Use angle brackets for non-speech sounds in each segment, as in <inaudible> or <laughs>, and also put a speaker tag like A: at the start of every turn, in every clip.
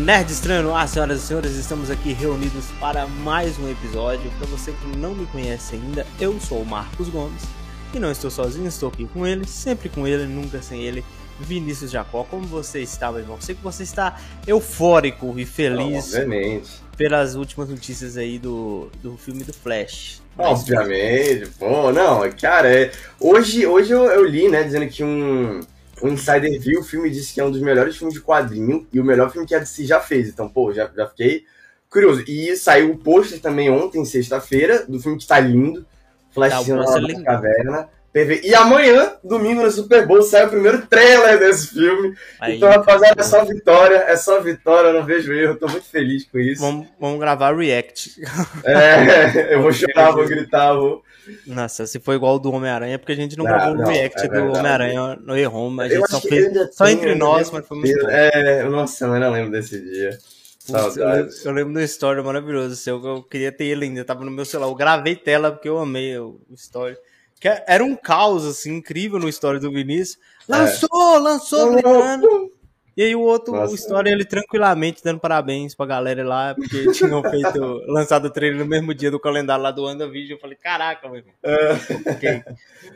A: Nerd Estranho no ar, senhoras e senhores, estamos aqui reunidos para mais um episódio. Para você que não me conhece ainda, eu sou o Marcos Gomes e não estou sozinho, estou aqui com ele, sempre com ele, nunca sem ele. Vinícius Jacó, como você está, meu irmão? Sei que você está eufórico e feliz
B: Obviamente.
A: pelas últimas notícias aí do, do filme do Flash.
B: Obviamente, pô, não, cara, é, hoje, hoje eu, eu li, né, dizendo que um, um insider viu o filme e disse que é um dos melhores filmes de quadrinho e o melhor filme que a DC já fez. Então, pô, já, já fiquei curioso. E saiu o pôster também ontem, sexta-feira, do filme que tá lindo, Flashzinho
A: Tá, o
B: na caverna. PV. E amanhã, domingo, no Super Bowl, sai o primeiro trailer desse filme.
A: Aí,
B: então, rapaziada, é só vitória, é só vitória, eu não vejo erro, tô muito feliz com isso.
A: Vamos, vamos gravar React.
B: É, <laughs> eu vou chorar, vou gritar, vou.
A: Nossa, se for igual o do Homem-Aranha, é porque a gente não
B: Não,
A: gravou o
B: não,
A: React
B: é
A: do. Homem-Aranha no E-Home. A gente só fez só entre nós, mas foi muito bom.
B: É, nossa, eu ainda lembro desse dia.
A: Putz, Eu, lembro-
B: Saudades.
A: eu lembro do story maravilhoso seu, que eu queria ter ele ainda, tava no meu celular. Eu gravei tela porque eu amei o o story. Que é- era um caos, assim, incrível no story do Vinícius. Lançou, lançou, gritando. E aí o outro,
B: Nossa.
A: o story, ele tranquilamente dando parabéns pra galera lá, porque <laughs> tinham feito, lançado o trailer no mesmo dia do calendário lá do WandaVision. Eu falei, caraca, meu irmão. Ok.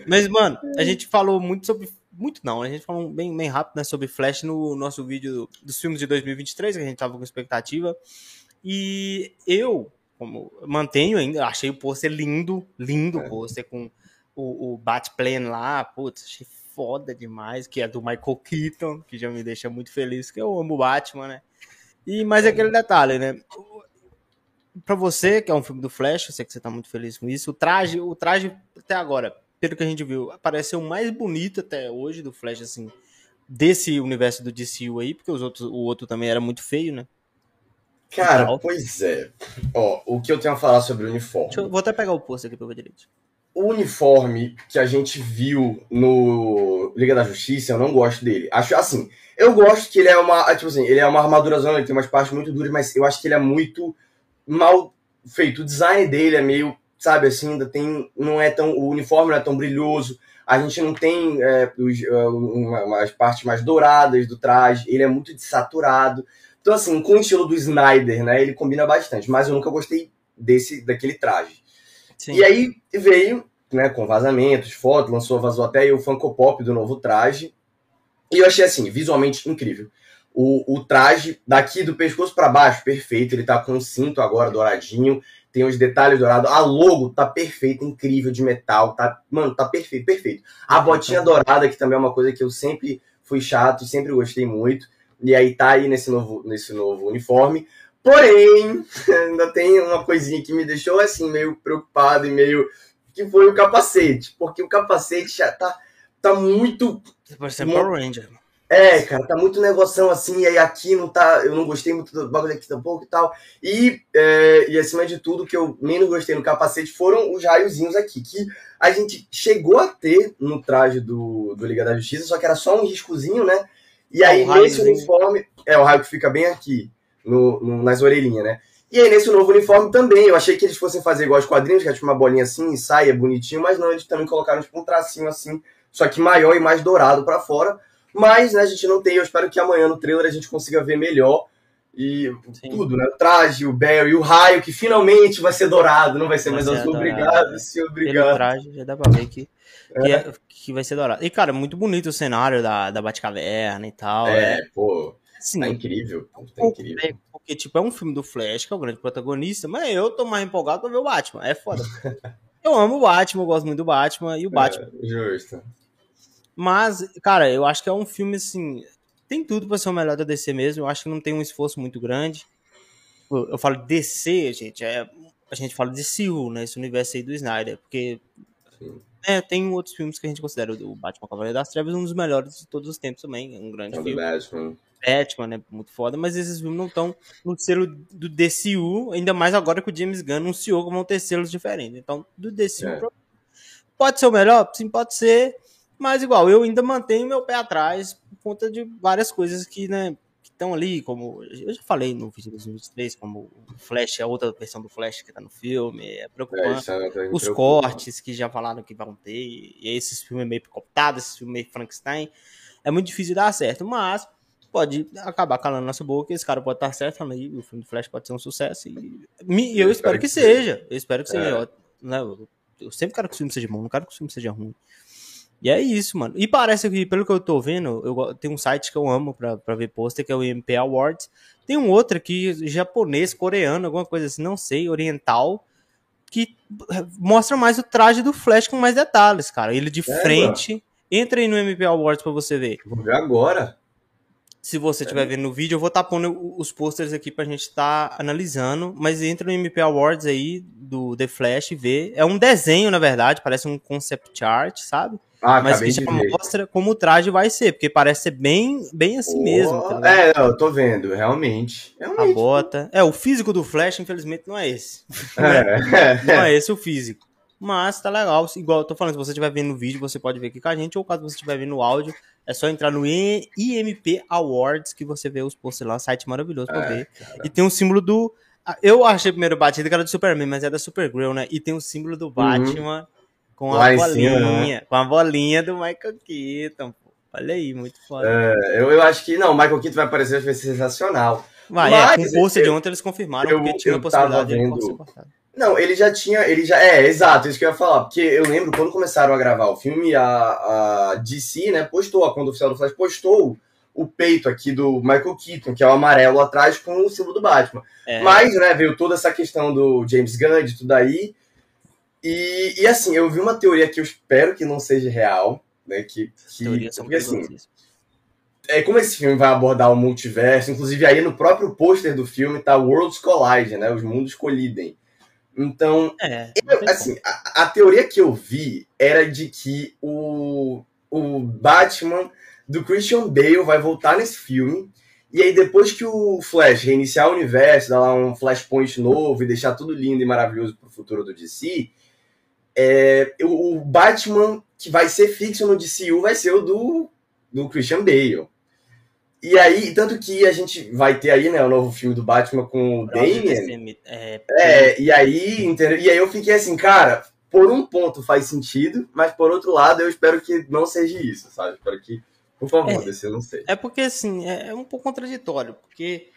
A: Mas, mano, a gente falou muito sobre. Muito não, a gente falou bem, bem rápido né, sobre Flash no nosso vídeo dos filmes de 2023, que a gente tava com expectativa. E eu, como mantenho ainda, achei o pôster lindo, lindo o pôster com o, o Batplane lá, putz, achei foda demais, que é do Michael Keaton, que já me deixa muito feliz, que eu amo o Batman, né? E mais aquele detalhe, né? Pra você, que é um filme do Flash, eu sei que você tá muito feliz com isso, o traje, o traje até agora, pelo que a gente viu, parece ser o mais bonito até hoje do Flash, assim, desse universo do DCU aí, porque os outros, o outro também era muito feio, né?
B: Cara, pois é. Ó, o que eu tenho a falar sobre o uniforme.
A: Deixa eu, vou até pegar o post aqui pra ver direito.
B: O uniforme que a gente viu no Liga da Justiça, eu não gosto dele. Acho assim, eu gosto que ele é uma, tipo assim, ele é uma armadura zona, ele tem umas partes muito duras, mas eu acho que ele é muito mal feito. O design dele é meio, sabe, assim, ainda tem, não é tão, o uniforme não é tão brilhoso. A gente não tem é, os, é, umas partes mais douradas do traje, ele é muito desaturado. Então, assim, com o estilo do Snyder, né, ele combina bastante, mas eu nunca gostei desse, daquele traje.
A: Sim.
B: E aí veio, né, com vazamentos, fotos, lançou, vazou até aí o Funko Pop do novo traje. E eu achei assim, visualmente incrível. O, o traje daqui do pescoço pra baixo, perfeito. Ele tá com um cinto agora douradinho, tem os detalhes dourados. A logo tá perfeita, incrível, de metal. Tá, mano, tá perfeito, perfeito. A botinha dourada, que também é uma coisa que eu sempre fui chato, sempre gostei muito. E aí tá aí nesse novo, nesse novo uniforme. Porém, <laughs> ainda tem uma coisinha que me deixou assim, meio preocupado e meio. que foi o capacete. Porque o capacete já tá, tá muito.
A: Você pode ser Power Ranger.
B: É, cara, tá muito negoção assim, e aí aqui não tá. Eu não gostei muito do bagulho aqui tampouco e tal. E, é, e acima de tudo, o que eu menos gostei no capacete foram os raiozinhos aqui, que a gente chegou a ter no traje do, do Liga da Justiça, só que era só um riscozinho, né? E
A: Ah,
B: aí nesse uniforme. É, o raio que fica bem aqui, no, no- nas orelhinhas, né? E aí nesse novo uniforme também, eu achei que eles fossem fazer igual os quadrinhos, que é tipo uma bolinha assim, saia bonitinho, mas não, eles também colocaram tipo um tracinho assim, só que maior e mais dourado pra fora. Mas, né, a gente não tem, eu espero que amanhã no trailer a gente consiga ver melhor. E
A: Sim.
B: tudo, né? O traje, o Barry, o raio, que finalmente vai ser dourado, não vai ser
A: Vai
B: mais azul.
A: dourado,
B: Obrigado,
A: é.
B: senhor,
A: Pelo
B: obrigado.
A: traje, já dá pra ver que, que, é- que vai ser dourado. E, cara, muito bonito o cenário da, da Batcaverna e tal.
B: É,
A: É,
B: pô,
A: assim,
B: tá incrível. pô, Tá incrível.
A: né? Porque, tipo, é um filme do Flash, que é o grande protagonista, mas eu tô mais empolgado pra ver o Batman. É foda. <laughs> eu amo o Batman, eu gosto muito do Batman e o Batman.
B: É, justo.
A: Mas, cara, eu acho que é um filme, assim. Tem tudo pra ser o melhor da DC mesmo. Eu acho que não tem um esforço muito grande. Eu, eu falo DC, gente, é, a gente fala de CU, né? Esse universo aí do Snyder. Porque
B: Sim.
A: é, tem outros filmes que a gente considera o Batman Cavaleiro das Trevas um dos melhores de todos os tempos também. É um grande
B: É
A: filme.
B: Batman.
A: Batman, né? Muito foda, mas esses filmes não estão no selo do DCU, ainda mais agora que o James Gunn anunciou que vão ter selos diferentes. Então, do DCU
B: É.
A: pode ser o melhor? Sim, pode ser. Mas igual, eu ainda mantenho meu pé atrás por conta de várias coisas que, né, que estão ali, como eu já falei no vídeo de 2023, como o Flash, a outra versão do Flash que tá no filme, é
B: É,
A: preocupante.
B: é me
A: Os cortes que já falaram que vão ter, e esses filmes meio picotados, esses filmes meio Frankenstein, é muito difícil de dar certo, mas pode acabar calando nossa boca, esse cara pode estar certo, aí o filme do Flash pode ser um sucesso, e, e eu, eu espero que, que seja, eu espero que seja, é. né, eu sempre quero que o filme seja bom, não quero que o filme seja ruim. E é isso, mano. E parece que, pelo que eu tô vendo, eu tem um site que eu amo pra, pra ver pôster, que é o MP Awards. Tem um outro aqui, japonês, coreano, alguma coisa assim, não sei, oriental, que mostra mais o traje do Flash com mais detalhes, cara. Ele de é, frente. Mano. Entra aí no MP Awards pra você ver.
B: Vou ver agora.
A: Se você estiver é. vendo no vídeo, eu vou estar tá pondo os posters aqui pra gente estar tá analisando. Mas entra no MP Awards aí do The Flash e vê. É um desenho, na verdade, parece um concept art, sabe? Ah, mas que já mostra como o traje vai ser, porque parece ser bem, bem assim oh, mesmo.
B: Tá é, eu tô vendo, realmente.
A: realmente. A bota. É, o físico do Flash, infelizmente, não é esse. É. não é esse o físico. Mas tá legal. Igual eu tô falando, se você estiver vendo no vídeo, você pode ver aqui com a gente, ou caso você estiver vendo no áudio, é só entrar no IMP Awards que você vê os posts lá, site maravilhoso pra é, ver. Cara. E tem um símbolo do. Eu achei primeiro batida que era do Superman, mas é da Supergirl, né? E tem o símbolo do. Batman. Uhum com a bolinha, cima, com a bolinha do Michael Keaton. Pô. Olha aí, muito foda.
B: É, eu, eu acho que não, o Michael Keaton vai aparecer, vai ser sensacional.
A: Vai, Mas, é, com o post de ontem eles confirmaram eu, porque tinha a possibilidade vendo... de
B: Não, ele já tinha, ele já, é, exato, isso que eu ia falar, porque eu lembro quando começaram a gravar o filme, a, a DC, né, postou, a conta oficial do Flash postou o peito aqui do Michael Keaton, que é o amarelo atrás com o símbolo do Batman. É. Mas, né, veio toda essa questão do James Gunn, de tudo aí, e, e assim, eu vi uma teoria que eu espero que não seja real, né? Que, que porque, assim, é como esse filme vai abordar o multiverso, inclusive aí no próprio pôster do filme tá Worlds Collide, né? Os mundos colidem. Então, é, eu, assim, a, a, teoria que eu vi era de que o, o Batman do Christian Bale vai voltar nesse filme. E aí, depois que o Flash reiniciar o universo, dar lá um flashpoint novo e deixar tudo lindo e maravilhoso pro futuro do DC, é, o Batman que vai ser fixo no DCU vai ser o do, do Christian Bale. E aí, tanto que a gente vai ter aí, né, o novo filme do Batman com o Damian. É, é, e aí, entendeu? E aí eu fiquei assim, cara, por um ponto faz sentido, mas por outro lado eu espero que não seja isso, sabe? Espero que, por favor, é, desse eu não sei.
A: É porque, assim, é, é um pouco contraditório, porque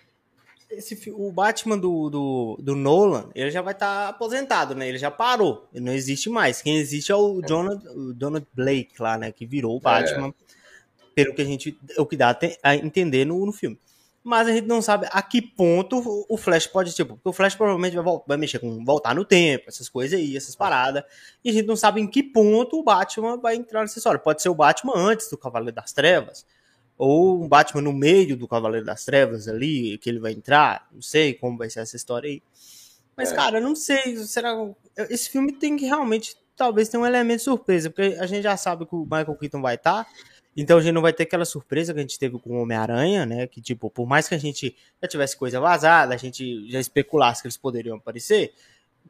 A: esse, o Batman do, do, do Nolan, ele já vai estar tá aposentado, né? Ele já parou, ele não existe mais. Quem existe é o Donald, o Donald Blake lá, né? Que virou o Batman, é. Pelo que a gente, o que dá a entender no, no filme. Mas a gente não sabe a que ponto o Flash pode, tipo, porque o Flash provavelmente vai, vai mexer com voltar no tempo, essas coisas aí, essas paradas. E a gente não sabe em que ponto o Batman vai entrar nessa história. Pode ser o Batman antes do Cavaleiro das Trevas ou um Batman no meio do Cavaleiro das Trevas ali, que ele vai entrar. Não sei como vai ser essa história aí. Mas, é. cara, não sei. Será esse filme tem que realmente talvez ter um elemento surpresa, porque a gente já sabe que o Michael Keaton vai estar. Tá, então a gente não vai ter aquela surpresa que a gente teve com o Homem-Aranha, né? Que, tipo, por mais que a gente já tivesse coisa vazada, a gente já especulasse que eles poderiam aparecer,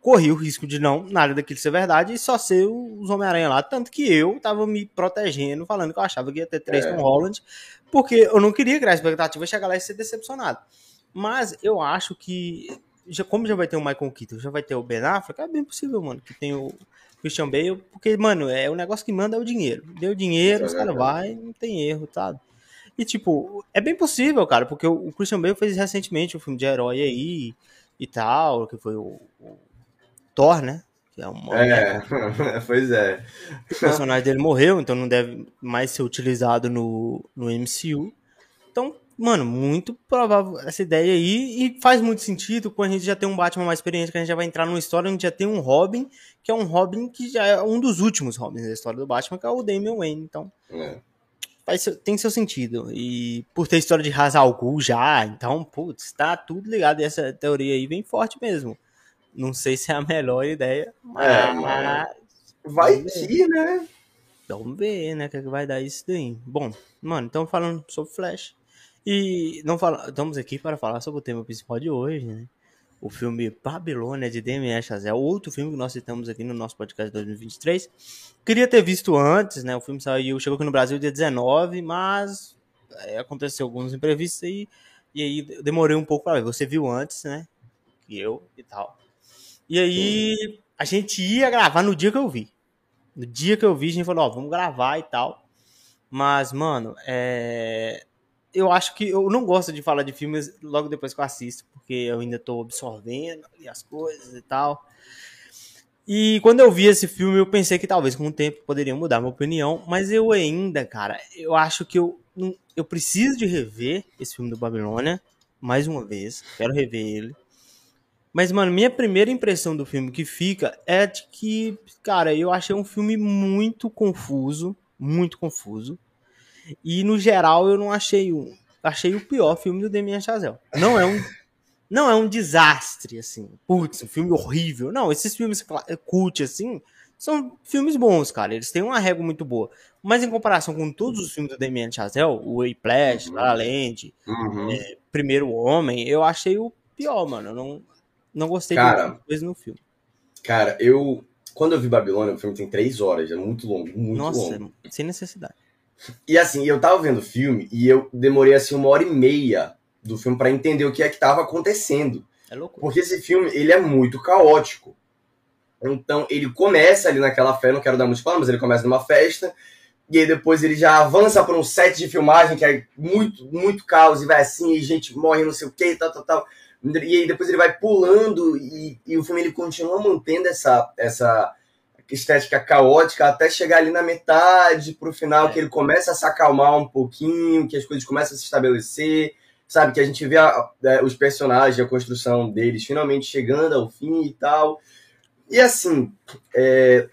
A: corri o risco de não, nada daquilo ser verdade e só ser os Homem-Aranha lá. Tanto que eu tava me protegendo, falando que eu achava que ia ter três é. com Holland, porque eu não queria criar expectativa e chegar lá e ser decepcionado. Mas eu acho que, já, como já vai ter o Michael Keaton, já vai ter o Ben Affleck, é bem possível, mano, que tem o Christian Bale, porque, mano, é o negócio que manda é o dinheiro. Deu dinheiro, é os caras vai, não tem erro, tá? E, tipo, é bem possível, cara, porque o Christian Bale fez recentemente um filme de herói aí e tal, que foi o, o Thor, né?
B: Que é, uma... é, <laughs> pois é.
A: O personagem dele morreu, então não deve mais ser utilizado no, no MCU. Então, mano, muito provável essa ideia aí. E faz muito sentido quando a gente já tem um Batman mais experiente, que a gente já vai entrar numa história onde já tem um Robin, que é um Robin que já é um dos últimos Robins da história do Batman, que é o Damian Wayne. Então, é. faz, tem seu sentido. E por ter história de Hazal Ghul já, então, putz, tá tudo ligado. E essa teoria aí vem forte mesmo. Não sei se é a melhor ideia, é, mas.
B: vai que, né?
A: Vamos ver, né? O que, é que vai dar isso daí. Bom, mano, então falando sobre Flash. E não fala, estamos aqui para falar sobre o tema principal de hoje, né? O filme Babilônia de Damien Chazelle, outro filme que nós citamos aqui no nosso podcast 2023. Queria ter visto antes, né? O filme saiu, chegou aqui no Brasil dia 19, mas é, aconteceu alguns imprevistos aí, e aí demorei um pouco para ver. Você viu antes, né? Que eu e tal. E aí a gente ia gravar no dia que eu vi. No dia que eu vi, a gente falou, ó, vamos gravar e tal. Mas, mano, é... eu acho que eu não gosto de falar de filmes logo depois que eu assisto, porque eu ainda tô absorvendo as coisas e tal. E quando eu vi esse filme, eu pensei que talvez com o tempo poderia mudar minha opinião, mas eu ainda, cara, eu acho que eu, eu preciso de rever esse filme do Babilônia mais uma vez. Quero rever ele. Mas, mano, minha primeira impressão do filme que fica é de que, cara, eu achei um filme muito confuso, muito confuso. E no geral eu não achei um, achei o pior filme do Damien Chazelle. Não é um não é um desastre assim. Putz, um filme horrível. Não, esses filmes cult assim são filmes bons, cara. Eles têm uma régua muito boa. Mas em comparação com todos os filmes do Damien Chazelle, o Whiplash, uhum. La Land, uhum. é, Primeiro Homem, eu achei o pior, mano. Eu não não gostei
B: cara,
A: de coisa no filme.
B: Cara, eu quando eu vi Babilônia, o filme tem três horas, é muito longo, muito
A: Nossa,
B: longo.
A: sem necessidade.
B: E assim, eu tava vendo o filme e eu demorei assim uma hora e meia do filme para entender o que é que tava acontecendo.
A: É louco.
B: Porque esse filme, ele é muito caótico. Então, ele começa ali naquela festa, não quero dar muito spoiler, mas ele começa numa festa, e aí depois ele já avança para um set de filmagem que é muito, muito caos, e vai assim, e gente morre, não sei o que, tal, tal, tal. E aí depois ele vai pulando, e, e o filme ele continua mantendo essa, essa estética caótica até chegar ali na metade pro final, é. que ele começa a se acalmar um pouquinho, que as coisas começam a se estabelecer, sabe? Que a gente vê a, a, os personagens, a construção deles finalmente chegando ao fim e tal. E assim, é,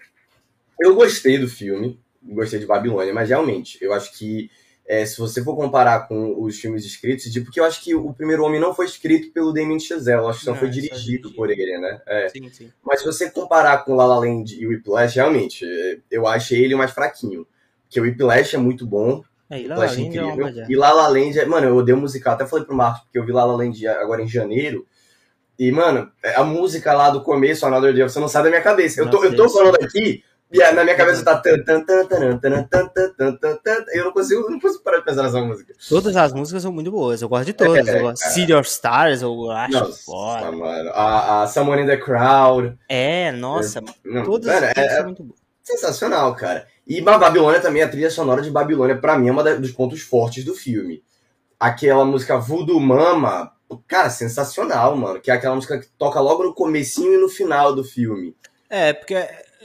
B: eu gostei do filme, gostei de Babilônia, mas realmente, eu acho que é, se você for comparar com os filmes escritos, de, porque eu acho que o Primeiro Homem não foi escrito pelo Damien Chazelle, eu acho que não, não foi dirigido por ele, né? É. Sim, sim. Mas se você comparar com La La Land e o Whiplash, realmente, é, eu achei ele mais fraquinho. Porque o Whiplash é muito bom,
A: é, e La La Land é incrível. É
B: e La La Land, é, mano, eu odeio musical, até falei pro Marcos, porque eu vi La La Land agora em janeiro, e, mano, a música lá do começo, Another Day, você não sai da minha cabeça. Eu tô, eu tô falando aqui e na minha cabeça tá. Eu não consigo, não consigo parar de pensar nessa música.
A: Todas as músicas são muito boas. Eu gosto de todas. É, eu gosto. City of Stars, eu acho nossa, foda.
B: Mano. A, a Someone in the Crowd.
A: É, nossa. Não, todas mano,
B: é, são muito boas. Sensacional, cara. E Babilônia também, a trilha sonora de Babilônia, pra mim, é um dos pontos fortes do filme. Aquela música Voodoo Mama, cara, sensacional, mano. Que é aquela música que toca logo no comecinho e no final do filme.
A: É, porque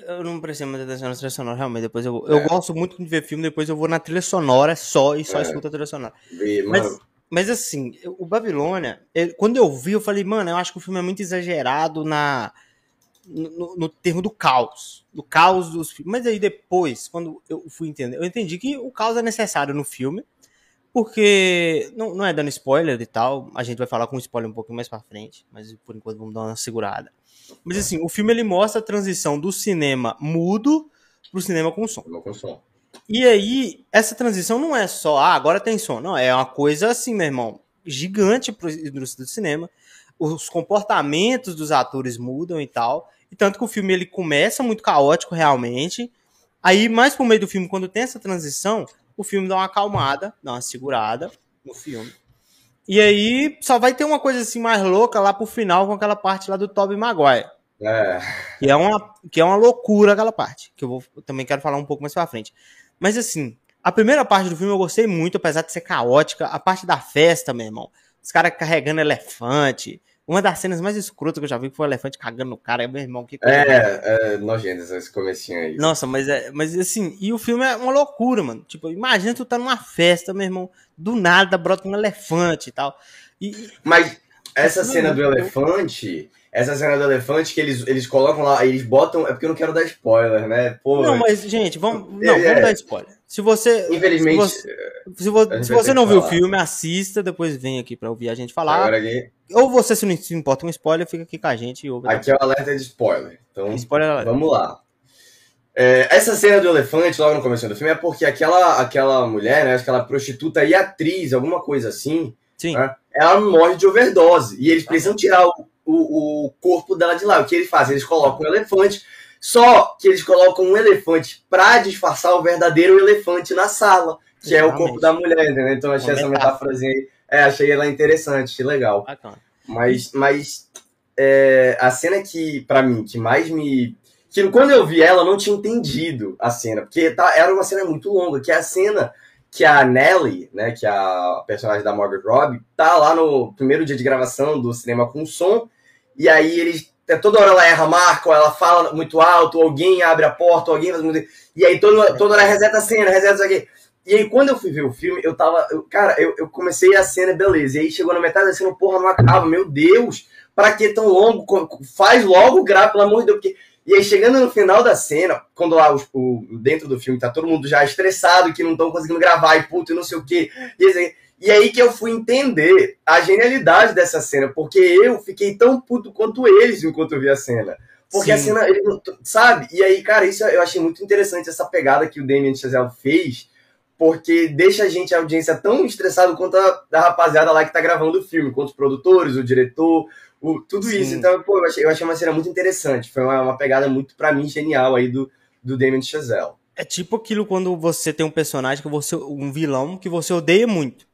A: eu não prestei muita atenção na trilha sonora, realmente. Depois eu, é. eu gosto muito de ver filme, depois eu vou na trilha sonora só e só é. escuto a trilha sonora.
B: E, mas,
A: mas assim, o Babilônia, quando eu vi, eu falei, mano, eu acho que o filme é muito exagerado na. No, no, termo do caos, do caos dos filmes. Mas aí depois, quando eu fui entender, eu entendi que o caos é necessário no filme, porque não, não é dando spoiler e tal, a gente vai falar com spoiler um pouquinho mais para frente, mas por enquanto vamos dar uma segurada. Mas assim, o filme ele mostra a transição do cinema mudo pro cinema com som.
B: Com som.
A: E aí, essa transição não é só, ah, agora tem som. Não, é uma coisa assim, meu irmão, gigante pro indústria do cinema. Os comportamentos dos atores mudam e tal. E tanto que o filme ele começa muito caótico realmente. Aí, mais pro meio do filme, quando tem essa transição, o filme dá uma acalmada, dá uma segurada no filme. E aí só vai ter uma coisa assim mais louca lá pro final com aquela parte lá do Tobey Maguire.
B: É.
A: Que é uma, que é uma loucura aquela parte, que eu, vou, eu também quero falar um pouco mais pra frente. Mas assim, a primeira parte do filme eu gostei muito, apesar de ser caótica. A parte da festa, meu irmão. Os caras carregando elefante. Uma das cenas mais escrotas que eu já vi foi o elefante cagando no cara. Meu irmão, que
B: coisa. É, é nojento esse comecinho aí.
A: Nossa, mas, é, mas assim, e o filme é uma loucura, mano. Tipo, imagina tu tá numa festa, meu irmão, do nada brota um elefante e tal. E,
B: mas essa cena do elefante, essa cena do elefante que eles, eles colocam lá, eles botam. É porque eu não quero dar spoiler, né? Pô,
A: não, mas, gente, vamos. Não, é, vamos dar spoiler. Se você.
B: Infelizmente.
A: Se você, se você, se você não viu o filme, assista, depois vem aqui pra ouvir a gente falar.
B: Aqui...
A: Ou você, se não se importa um spoiler, fica aqui com a gente e ouve.
B: Aqui é o alerta de spoiler. Então,
A: spoiler
B: vamos lá. É, essa cena do elefante, logo no começo do filme, é porque aquela, aquela mulher, né, aquela prostituta e atriz, alguma coisa assim,
A: Sim.
B: Né, ela morre de overdose. E eles precisam tirar o, o, o corpo dela de lá. O que eles fazem? Eles colocam um elefante só que eles colocam um elefante para disfarçar o verdadeiro elefante na sala, que Exatamente. é o corpo da mulher, entendeu? Então achei essa metáforazinha aí. É, achei ela interessante, legal.
A: Bacana.
B: Mas, mas é, a cena que, para mim, que mais me. Que quando eu vi ela, eu não tinha entendido a cena, porque tá, era uma cena muito longa, que é a cena que a Nelly, né, que é a personagem da Margaret Robbie, tá lá no primeiro dia de gravação do cinema com som, e aí eles toda hora ela erra a marca, ou ela fala muito alto, alguém abre a porta, alguém faz muito... E aí toda, toda hora reseta a cena, reseta isso aqui. E aí, quando eu fui ver o filme, eu tava. Eu, cara, eu, eu comecei a cena, beleza. E aí chegou na metade da cena, porra, não acaba. Meu Deus, pra que tão longo? Faz logo, grave, pelo amor de Deus. Porque... E aí, chegando no final da cena, quando lá o, o dentro do filme tá todo mundo já estressado, que não estão conseguindo gravar e puto e não sei o quê. E, e aí que eu fui entender a genialidade dessa cena, porque eu fiquei tão puto quanto eles enquanto eu vi a cena. Porque Sim. a cena, ele, sabe? E aí, cara, isso eu achei muito interessante, essa pegada que o Damien Chazelle fez porque deixa a gente, a audiência, tão estressado quanto a da rapaziada lá que tá gravando o filme, quanto os produtores, o diretor, o, tudo Sim. isso. Então, pô, eu achei, eu achei uma cena muito interessante. Foi uma, uma pegada muito, para mim, genial aí do, do Damien Chazelle.
A: É tipo aquilo quando você tem um personagem que você. um vilão que você odeia muito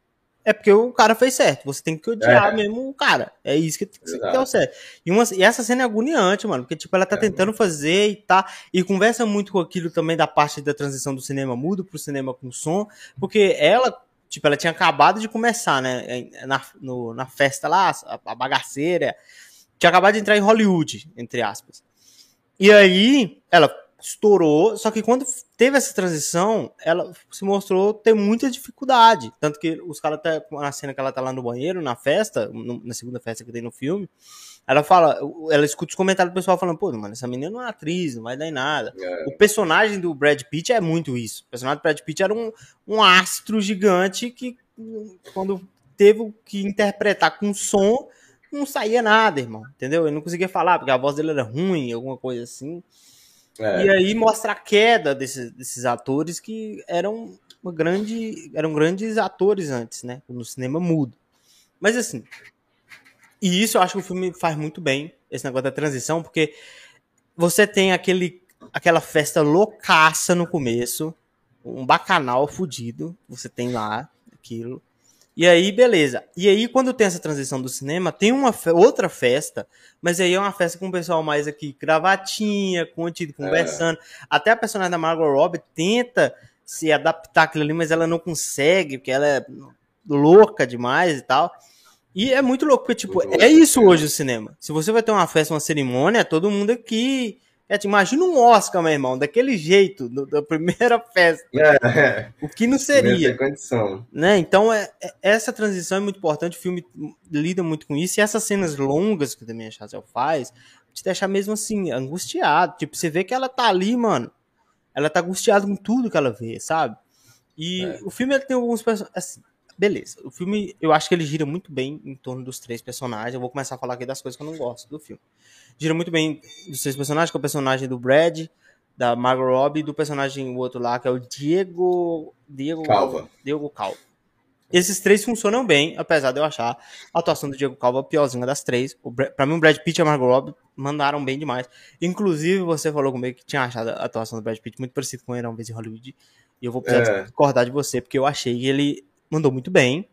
A: é porque o cara fez certo. Você tem que odiar é. mesmo o cara. É isso que, que, que é o certo. E, uma, e essa cena é agoniante, mano. Porque, tipo, ela tá é, tentando mano. fazer e tá. E conversa muito com aquilo também da parte da transição do cinema mudo pro cinema com som. Porque ela, tipo, ela tinha acabado de começar, né? Na, no, na festa lá, a, a bagaceira. Tinha acabado de entrar em Hollywood, entre aspas. E aí, ela estourou, só que quando teve essa transição, ela se mostrou ter muita dificuldade. Tanto que os caras, até na cena que ela tá lá no banheiro, na festa, no, na segunda festa que tem no filme, ela fala, ela escuta os comentários do pessoal falando, pô, mano, essa menina não é atriz, não vai dar em nada. É. O personagem do Brad Pitt é muito isso. O personagem do Brad Pitt era um, um astro gigante que, quando teve que interpretar com som, não saía nada, irmão, entendeu? Ele não conseguia falar, porque a voz dele era ruim, alguma coisa assim. É. E aí mostra a queda desses, desses atores que eram uma grande, eram grandes atores antes, né? No cinema mudo. Mas assim, e isso eu acho que o filme faz muito bem, esse negócio da transição, porque você tem aquele, aquela festa loucaça no começo, um bacanal fudido, você tem lá aquilo. E aí, beleza. E aí, quando tem essa transição do cinema, tem uma fe outra festa, mas aí é uma festa com o pessoal mais aqui, gravatinha, contido, é. conversando. É. Até a personagem da Margot Robbie tenta se adaptar aquilo ali, mas ela não consegue, porque ela é louca demais e tal. E é muito louco, porque, tipo, muito é isso hoje o cinema. Se você vai ter uma festa, uma cerimônia, todo mundo aqui é, imagina um Oscar, meu irmão, daquele jeito, do, da primeira festa. É, o que não seria?
B: condição.
A: Né? Então, é, é, essa transição é muito importante, o filme lida muito com isso, e essas cenas longas que o Damien Chazelle faz, te deixa mesmo assim, angustiado. Tipo, você vê que ela tá ali, mano, ela tá angustiada com tudo que ela vê, sabe? E é. o filme ele tem alguns personagens. Assim, beleza. O filme, eu acho que ele gira muito bem em torno dos três personagens. Eu vou começar a falar aqui das coisas que eu não gosto do filme gira muito bem dos seus personagens, que é o personagem do Brad, da Margot Robbie, e do personagem o outro lá, que é o Diego... Diego
B: Calva.
A: Diego Calva. Esses três funcionam bem, apesar de eu achar a atuação do Diego Calva a piorzinha das três. Para mim, o Brad Pitt e a Margot Robbie mandaram bem demais. Inclusive, você falou comigo que tinha achado a atuação do Brad Pitt muito parecida com Era uma vez em Hollywood. E eu vou precisar é. discordar de você, porque eu achei que ele mandou muito bem.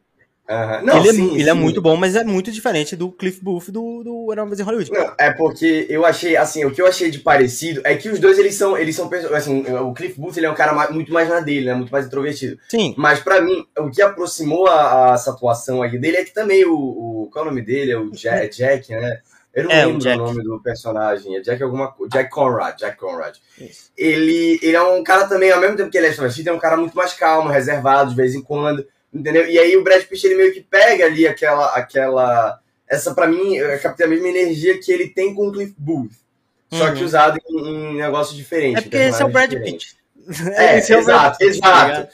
B: Uhum. Não,
A: ele,
B: sim,
A: é, ele é muito bom, mas é muito diferente do Cliff Booth do, do Era Uma em Hollywood.
B: Não, é porque eu achei, assim, o que eu achei de parecido é que os dois, eles são, eles são, assim, o Cliff Booth, ele é um cara muito mais na dele, né, muito mais introvertido.
A: Sim.
B: Mas para mim, o que aproximou a, a, essa atuação dele é que também o, o qual é o nome dele? É o Jack, é Jack né? Eu não é, lembro o, o, nome do personagem. É Jack alguma Jack Conrad. Jack Conrad. Ele, ele é um cara também, ao mesmo tempo que ele é extrovertido, é um cara muito mais calmo, reservado de vez em quando. Entendeu? E aí o Brad Pitt ele meio que pega ali aquela aquela essa para mim eu captei a mesma energia que ele tem com o Cliff Booth. Só que uhum. usado em, em negócio diferente.
A: É porque <laughs> esse é o Brad Pitt.
B: É, esse é exato, Pitt, tá exato.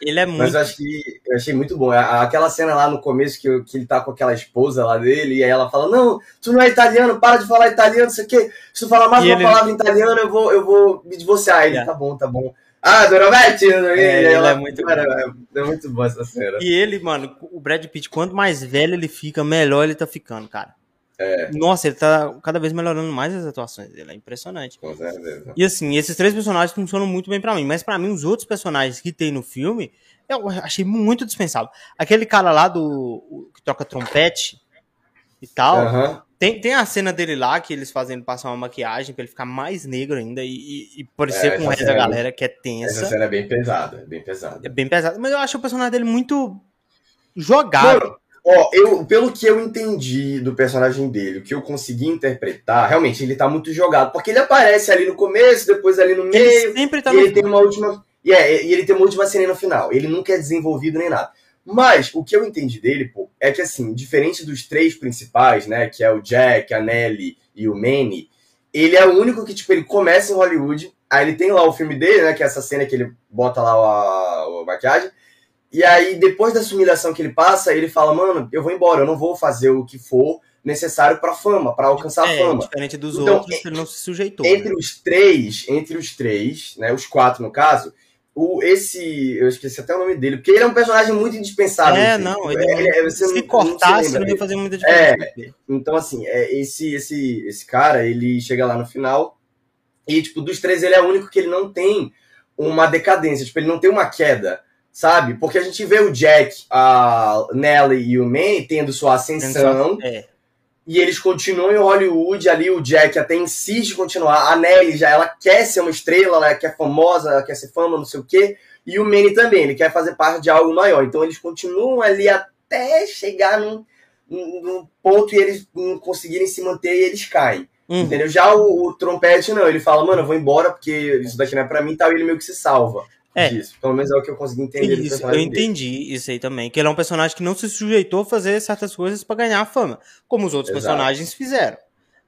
A: Ele é muito.
B: Mas eu, acho que, eu achei muito bom. Aquela cena lá no começo que, que ele tá com aquela esposa lá dele, e aí ela fala: Não, tu não é italiano, para de falar italiano, não sei o quê. Se tu falar mais e uma ele... palavra em italiano, eu vou, eu vou me divorciar. Ele, tá bom, tá bom. Ah, Dorovetti! É,
A: ele ela, é muito
B: cara, é, é muito boa essa cena.
A: E ele, mano, o Brad Pitt, quanto mais velho ele fica, melhor ele tá ficando, cara.
B: É.
A: Nossa, ele tá cada vez melhorando mais as atuações dele, é impressionante.
B: Com certeza.
A: E assim, esses três personagens funcionam muito bem para mim, mas para mim os outros personagens que tem no filme, eu achei muito dispensável. Aquele cara lá do que toca trompete e tal, Tem, tem a cena dele lá que eles fazem ele passar uma maquiagem pra ele ficar mais negro ainda e, e, parecer é, com o resto da galera que é tensa.
B: Essa cena é bem pesada, bem pesada.
A: É bem pesada, mas eu acho o personagem dele muito jogado. Mano,
B: ó, eu, pelo que eu entendi do personagem dele, o que eu consegui interpretar, realmente ele tá muito jogado, porque ele aparece ali no começo, depois ali no meio. Ele
A: sempre tá
B: e ele tem uma última. E, é, e ele tem uma última cena no final. Ele nunca é desenvolvido nem nada. Mas o que eu entendi dele, pô, é que assim, diferente dos três principais, né, que é o Jack, a Nelly e o Manny, ele é o único que, tipo, ele começa em Hollywood, aí ele tem lá o filme dele, né, que é essa cena que ele bota lá a, a maquiagem, e aí depois dessa humilhação que ele passa, ele fala, mano, eu vou embora, eu não vou fazer o que for necessário para fama, para alcançar
A: é,
B: fama.
A: Diferente dos então, outros, ele não se sujeitou.
B: Entre né? os três, entre os três, né, os quatro no caso, o, esse. Eu esqueci até o nome dele, porque ele é um personagem muito indispensável.
A: É, não, ele, é, é você se cortasse, não, não ia fazer muita
B: diferença. É, então, assim, é, esse, esse, esse cara, ele chega lá no final e, tipo, dos três, ele é o único que ele não tem uma decadência, tipo, ele não tem uma queda, sabe? Porque a gente vê o Jack, a Nelly e o May tendo sua ascensão. É e eles continuam em Hollywood, ali o Jack até insiste em continuar, a Nelly já, ela quer ser uma estrela, ela quer famosa, ela quer ser fama, não sei o quê, e o Manny também, ele quer fazer parte de algo maior, então eles continuam ali até chegar num, num ponto e eles não conseguirem se manter e eles caem. Uhum. Entendeu? Já o, o, trompete, não, ele fala, mano, eu vou embora porque isso daqui não é pra mim e tal, e ele meio que se salva. É. Disso. Pelo menos é o que eu consegui entender.
A: Isso, eu entendi dele. isso aí também. Que ele é um personagem que não se sujeitou a fazer certas coisas para ganhar fama, como os outros Exato. personagens fizeram.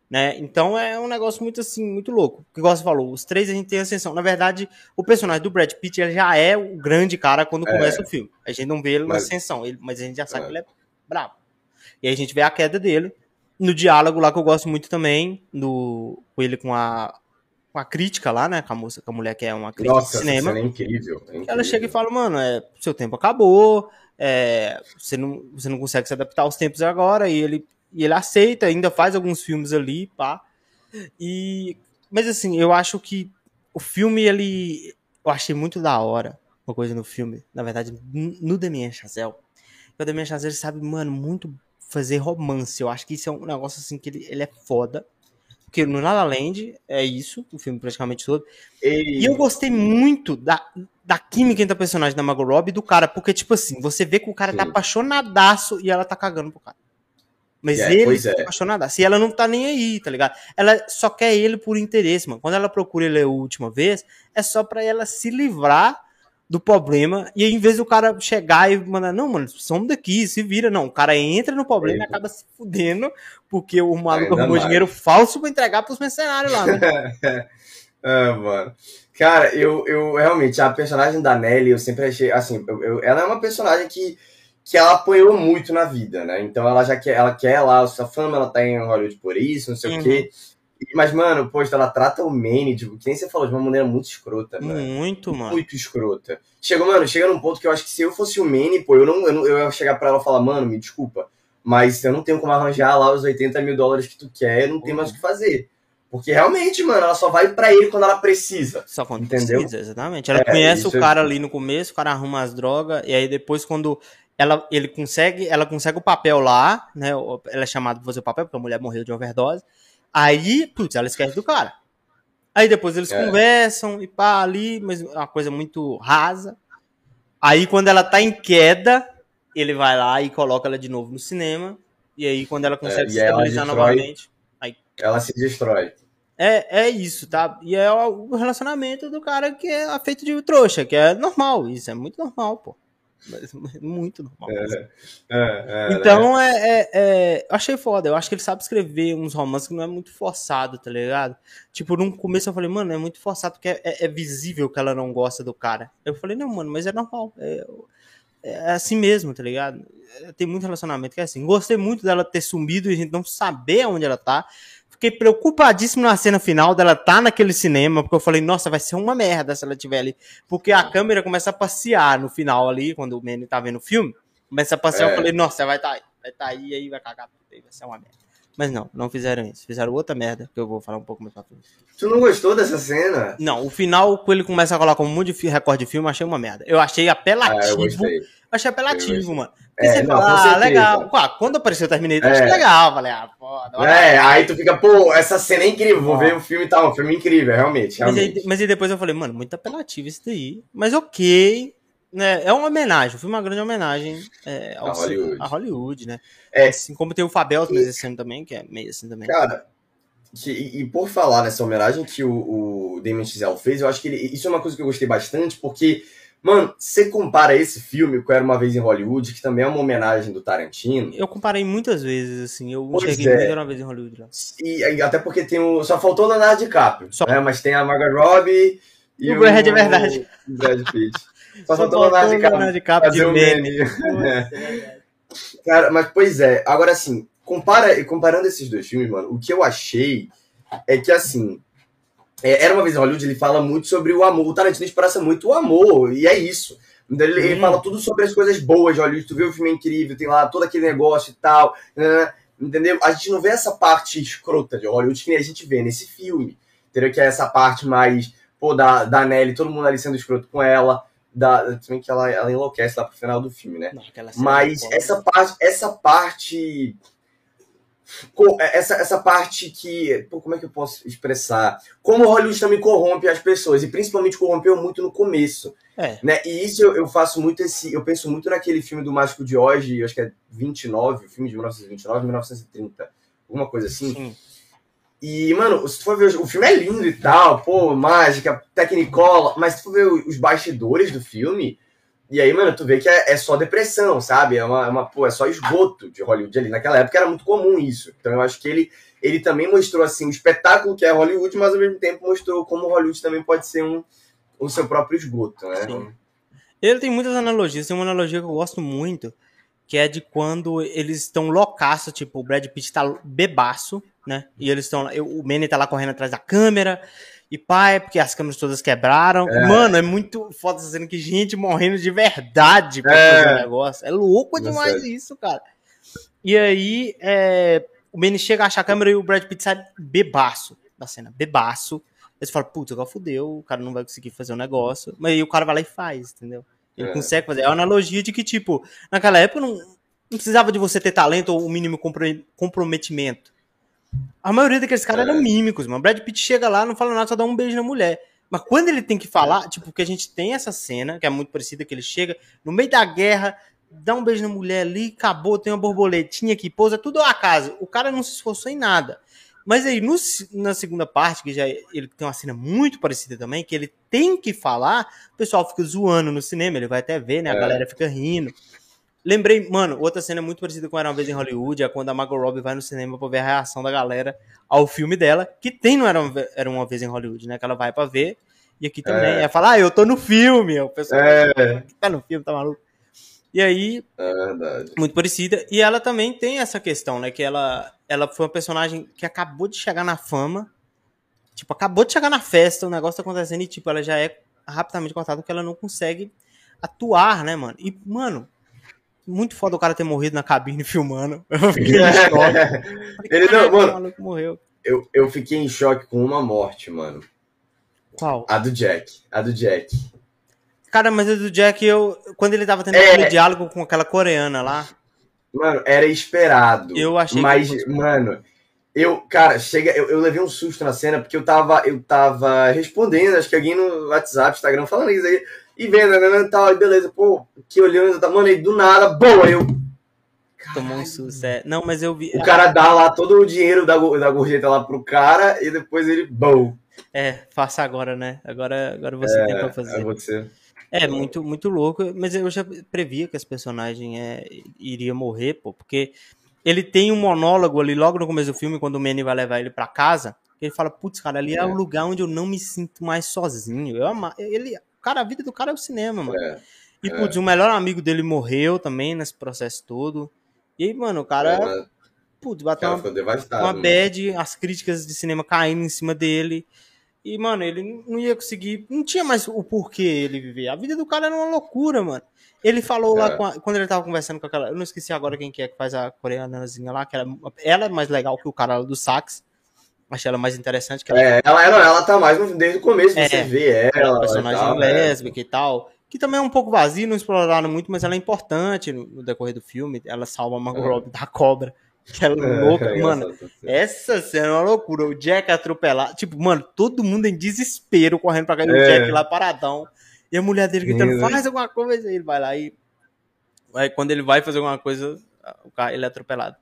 A: Né? Então é um negócio muito assim, muito louco. Que você falou, os três a gente tem ascensão. Na verdade, o personagem do Brad Pitt ele já é o grande cara quando é. começa o filme. A gente não vê ele mas... na ascensão, ele, mas a gente já sabe é. que ele é brabo. E aí a gente vê a queda dele. No diálogo lá que eu gosto muito também, no, com ele com a com a crítica lá, né? Com a, moça, com a mulher que é uma crítica
B: Nossa,
A: de cinema.
B: Nossa, é incrível, é incrível.
A: Ela chega e fala, mano, é, seu tempo acabou, é, você, não, você não consegue se adaptar aos tempos agora, e ele, e ele aceita, ainda faz alguns filmes ali, pá. E, mas assim, eu acho que o filme, ele. Eu achei muito da hora uma coisa no filme, na verdade, no Damien Chazelle. O Damien Chazelle sabe, mano, muito fazer romance. Eu acho que isso é um negócio assim que ele, ele é foda. Porque no La La Land é isso, o filme praticamente todo. E, e eu gostei muito da, da química entre a personagem da Margot Robbie e do cara, porque, tipo assim, você vê que o cara tá Sim. tá apaixonadaço e ela tá cagando pro cara. Mas é, ele tá é. apaixonadaço. E ela não tá nem aí, tá ligado? Ela só quer ele por interesse, mano. Quando ela procura ele a última vez, é só pra ela se livrar do problema. E aí, em vez do cara chegar e mandar, não, mano, somos daqui, se vira. Não, o cara entra no problema e acaba se fudendo, porque o maluco arrumou dinheiro falso pra entregar pros mercenários lá, né?
B: ah, <laughs> mano. Cara, eu, eu realmente, a personagem da Nelly, eu sempre achei, assim, eu, eu, ela é uma personagem que, que ela apoiou muito na vida, né? Então ela já quer, ela quer lá a sua fama, ela tá em Hollywood por isso, não sei uhum. o quê. Mas, mano, poxa, ela trata o Manny, tipo, que nem você falou, de uma maneira muito escrota, mano.
A: Muito, mano.
B: Muito escrota. Chegou, mano, chega num ponto que eu acho que se eu fosse o Manny, pô, eu não, eu, não, eu ia chegar pra ela e falar, mano, me desculpa, mas eu não tenho como arranjar lá os 80 mil dólares que tu quer, eu não tenho mais o que fazer. Porque realmente, mano, ela só vai para ele quando ela precisa.
A: Só quando entendeu? precisa, exatamente. Ela é, conhece o cara é... ali no começo, o cara arruma as drogas, e aí depois quando ela, ele consegue, ela consegue o papel lá, né? Ela é chamada pra fazer o papel, porque a mulher morreu de overdose. Aí, putz, ela esquece do cara. Aí depois eles é. conversam e pá, ali, mas é uma coisa muito rasa. Aí quando ela tá em queda, ele vai lá e coloca ela de novo no cinema. E aí quando ela consegue é, se estabilizar novamente. Aí...
B: Ela se destrói.
A: É, é isso, tá? E é o relacionamento do cara que é feito de trouxa, que é normal, isso é muito normal, pô. <laughs> Muito normal. É, é, é, então né? é, é, é, achei foda. Eu acho que ele sabe escrever uns romances que não é muito forçado, tá ligado? Tipo, no começo eu falei, mano, é muito forçado porque é, é visível que ela não gosta do cara. Eu falei, não, mano, mas é normal. É, é assim mesmo, tá ligado? Tem muito relacionamento que é assim. Gostei muito dela ter sumido e a gente não saber onde ela tá fiquei preocupadíssimo na cena final dela tá naquele cinema, porque eu falei, nossa, vai ser uma merda se ela estiver ali. Porque a câmera começa a passear no final ali, quando o Manny tá vendo o filme, começa a passear, é. eu falei, nossa, vai tá aí, vai tá aí, aí vai cagar tudo aí, vai ser uma merda. Mas não, não fizeram isso. Fizeram outra merda, que eu vou falar um pouco mais pra frente.
B: Tu não gostou dessa cena?
A: Não, o final, quando ele começa a colocar um monte de recorde de filme, eu achei uma merda. Eu achei apelativo. Ah, eu gostei. Achei apelativo, mano. Porque é, você não, fala, ah, legal. Ué, quando apareceu o Terminator, é. achei legal. Falei, ah, foda.
B: É, aí tu fica, pô, essa cena é incrível, vou ver o filme e tal. Um filme incrível, realmente. realmente.
A: Mas, aí, mas aí depois eu falei, mano, muito apelativo isso daí. Mas ok. Né, é uma homenagem, o filme é uma grande homenagem é, ao, a, Hollywood. a Hollywood, né? É. Assim como tem o Fabel esse ano também, que é meio assim também.
B: Cara, que, e, e, por falar nessa homenagem que o, o Damien Chazelle fez, eu acho que ele, isso é uma coisa que eu gostei bastante, porque Mano, você compara esse filme com Era Uma Vez em Hollywood, que também é uma homenagem do Tarantino.
A: Eu comparei muitas vezes, assim. Eu pois cheguei é. muito Era Uma Vez em Hollywood lá.
B: E, até porque tem o... Só faltou o Leonardo DiCaprio, Só... né? Mas tem a Margot Robbie
A: e o... Brad, é verdade.
B: O Brad Pitt. Só, faltou Leonardo DiCaprio. Leonardo DiCaprio de meme. é. Cara, mas pois é. Agora, assim, compara, comparando esses dois filmes, mano, o que eu achei é que, assim é, Era uma vez em Hollywood, ele fala muito sobre o amor. O Tarantino expressa muito o amor, e é isso. Então, ele, ele, fala tudo sobre as coisas boas de Hollywood. Tu vê o filme é incrível, tem lá todo aquele negócio e tal. Né? Entendeu? A gente não vê essa parte escrota de Hollywood que a gente vê nesse filme. Entendeu? Que é essa parte mais, pô, da, da Nelly, todo mundo ali sendo escroto com ela. Da, também que ela, ela enlouquece lá pro final do filme, né? Não, Mas essa parte, essa parte é, essa, essa parte que. Pô, como é que eu posso expressar? Como Hollywood também corrompe as pessoas, e principalmente corrompeu muito no começo. É. Né? E isso eu, eu, faço muito esse. Eu penso muito naquele filme do Mágico de hoje, acho que é 29, o filme de 1929, 1930. Alguma coisa assim. Sim. E, mano, se tu for ver, o filme é lindo e tal, pô, mágica, tecnicola, mas se tu for ver os bastidores do filme, e aí, mano, tu vê que é, é só depressão, sabe? É uma, é uma, pô, é só esgoto de Hollywood ali. Naquela época era muito comum isso. Então eu acho que ele, ele também mostrou, assim, o espetáculo que é Hollywood, mas ao mesmo tempo mostrou como Hollywood também pode ser um, o seu próprio esgoto, né? Sim.
A: Ele tem muitas analogias. Tem uma analogia que eu gosto muito, que é de quando eles estão loucaço, tipo, o Brad Pitt tá bebaço, né? E eles estão o Manny tá lá correndo atrás da câmera, e pai, porque as câmeras todas quebraram. É. Mano, é muito foda sendo que gente morrendo de verdade pra é. fazer o negócio. É louco demais isso, cara. E aí, é, o Benny chega a achar a câmera e o Brad Pitt sai bebaço da cena, bebaço. Aí você fala, putz, agora fudeu, o cara não vai conseguir fazer o um negócio. Mas aí o cara vai lá e faz, entendeu? Ele é. consegue fazer. É uma analogia de que, tipo, naquela época não, não precisava de você ter talento ou o mínimo comprometimento. A maioria daqueles caras é. eram mímicos, mano. Brad Pitt chega lá, não fala nada, só dá um beijo na mulher. Mas quando ele tem que falar, tipo, que a gente tem essa cena, que é muito parecida, que ele chega no meio da guerra, dá um beijo na mulher ali, acabou, tem uma borboletinha que pousa, tudo ao acaso. O cara não se esforçou em nada. Mas aí, no, na segunda parte, que já ele tem uma cena muito parecida também, que ele tem que falar, o pessoal fica zoando no cinema, ele vai até ver, né? A é. galera fica rindo. Lembrei, mano, outra cena muito parecida com Era uma vez em Hollywood é quando a Margot Robbie vai no cinema pra ver a reação da galera ao filme dela, que tem no Era uma, Era uma vez em Hollywood, né? Que ela vai pra ver. E aqui também. É, é falar, ah, eu tô no filme. O pessoal é. tá no filme, tá maluco. E aí.
B: É verdade.
A: Muito parecida. E ela também tem essa questão, né? Que ela, ela foi uma personagem que acabou de chegar na fama. Tipo, acabou de chegar na festa, o negócio tá acontecendo e, tipo, ela já é rapidamente cortada porque ela não consegue atuar, né, mano? E, mano, muito foda o cara ter morrido na cabine <laughs> filmando. Eu fiquei em <laughs> choque.
B: Ele não, mano. morreu. Eu, eu fiquei em choque com uma morte, mano.
A: Qual?
B: A do Jack. A do Jack.
A: Cara, mas a do Jack, eu. Quando ele tava tendo é... aquele diálogo com aquela coreana lá.
B: Mano, era esperado.
A: Eu achei
B: Mas, que mano, eu, cara, chega, eu, eu, levei um susto na cena porque eu tava, eu tava respondendo, acho que alguém no WhatsApp, Instagram, falando isso aí e vendo, né, né, tal, e beleza, pô, que olhando, tá, mano, e do nada, boa, eu.
A: Tomou um susto, é. Não, mas eu vi.
B: O cara dá lá todo o dinheiro da, da gorjeta lá pro cara e depois ele, bom.
A: É, faça agora, né? Agora, agora você é, tem pra fazer.
B: É você.
A: É, muito, muito louco, mas eu já previa que esse personagem é, iria morrer, pô, porque ele tem um monólogo ali logo no começo do filme, quando o Manny vai levar ele para casa, ele fala, putz, cara, ali é, é o lugar onde eu não me sinto mais sozinho. Eu ama... ele Cara, a vida do cara é o cinema, mano. É, e, é. putz, o melhor amigo dele morreu também nesse processo todo. E aí, mano, o cara. É, putz, bateu uma, uma bad, as críticas de cinema caindo em cima dele. E, mano, ele não ia conseguir. Não tinha mais o porquê ele viver. A vida do cara era uma loucura, mano. Ele falou é. lá a, quando ele tava conversando com aquela. Eu não esqueci agora quem que é que faz a coreanazinha lá, que ela, ela é mais legal que o cara do sax. Achei ela mais interessante. Que ela...
B: É, ela, ela, ela tá mais desde o começo, é, você vê ela. ela
A: personagem tal, né? lésbica é. e tal. Que também é um pouco vazio, não exploraram muito, mas ela é importante no, no decorrer do filme. Ela salva a Margot Robbie da cobra. <laughs> Que é louca. É, mano, essa cena é uma loucura. O Jack atropelado. Tipo, mano, todo mundo em desespero correndo pra cá. E o é. Jack lá paradão. E a mulher dele gritando, faz alguma coisa. Ele vai lá e. Aí, quando ele vai fazer alguma coisa, o cara, ele é atropelado.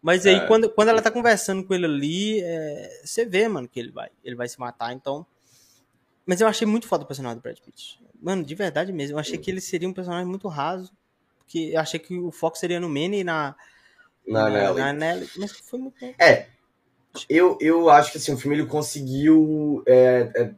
A: Mas aí, é. quando, quando ela tá conversando com ele ali, é, você vê, mano, que ele vai, ele vai se matar, então. Mas eu achei muito foda o personagem do Brad Pitt. Mano, de verdade mesmo. Eu achei que ele seria um personagem muito raso. Porque eu achei que o foco seria no Manny e na.
B: Na, na.
A: Na Nelly. Mas foi muito.
B: É. Eu, eu acho que assim, o filme ele conseguiu é, é,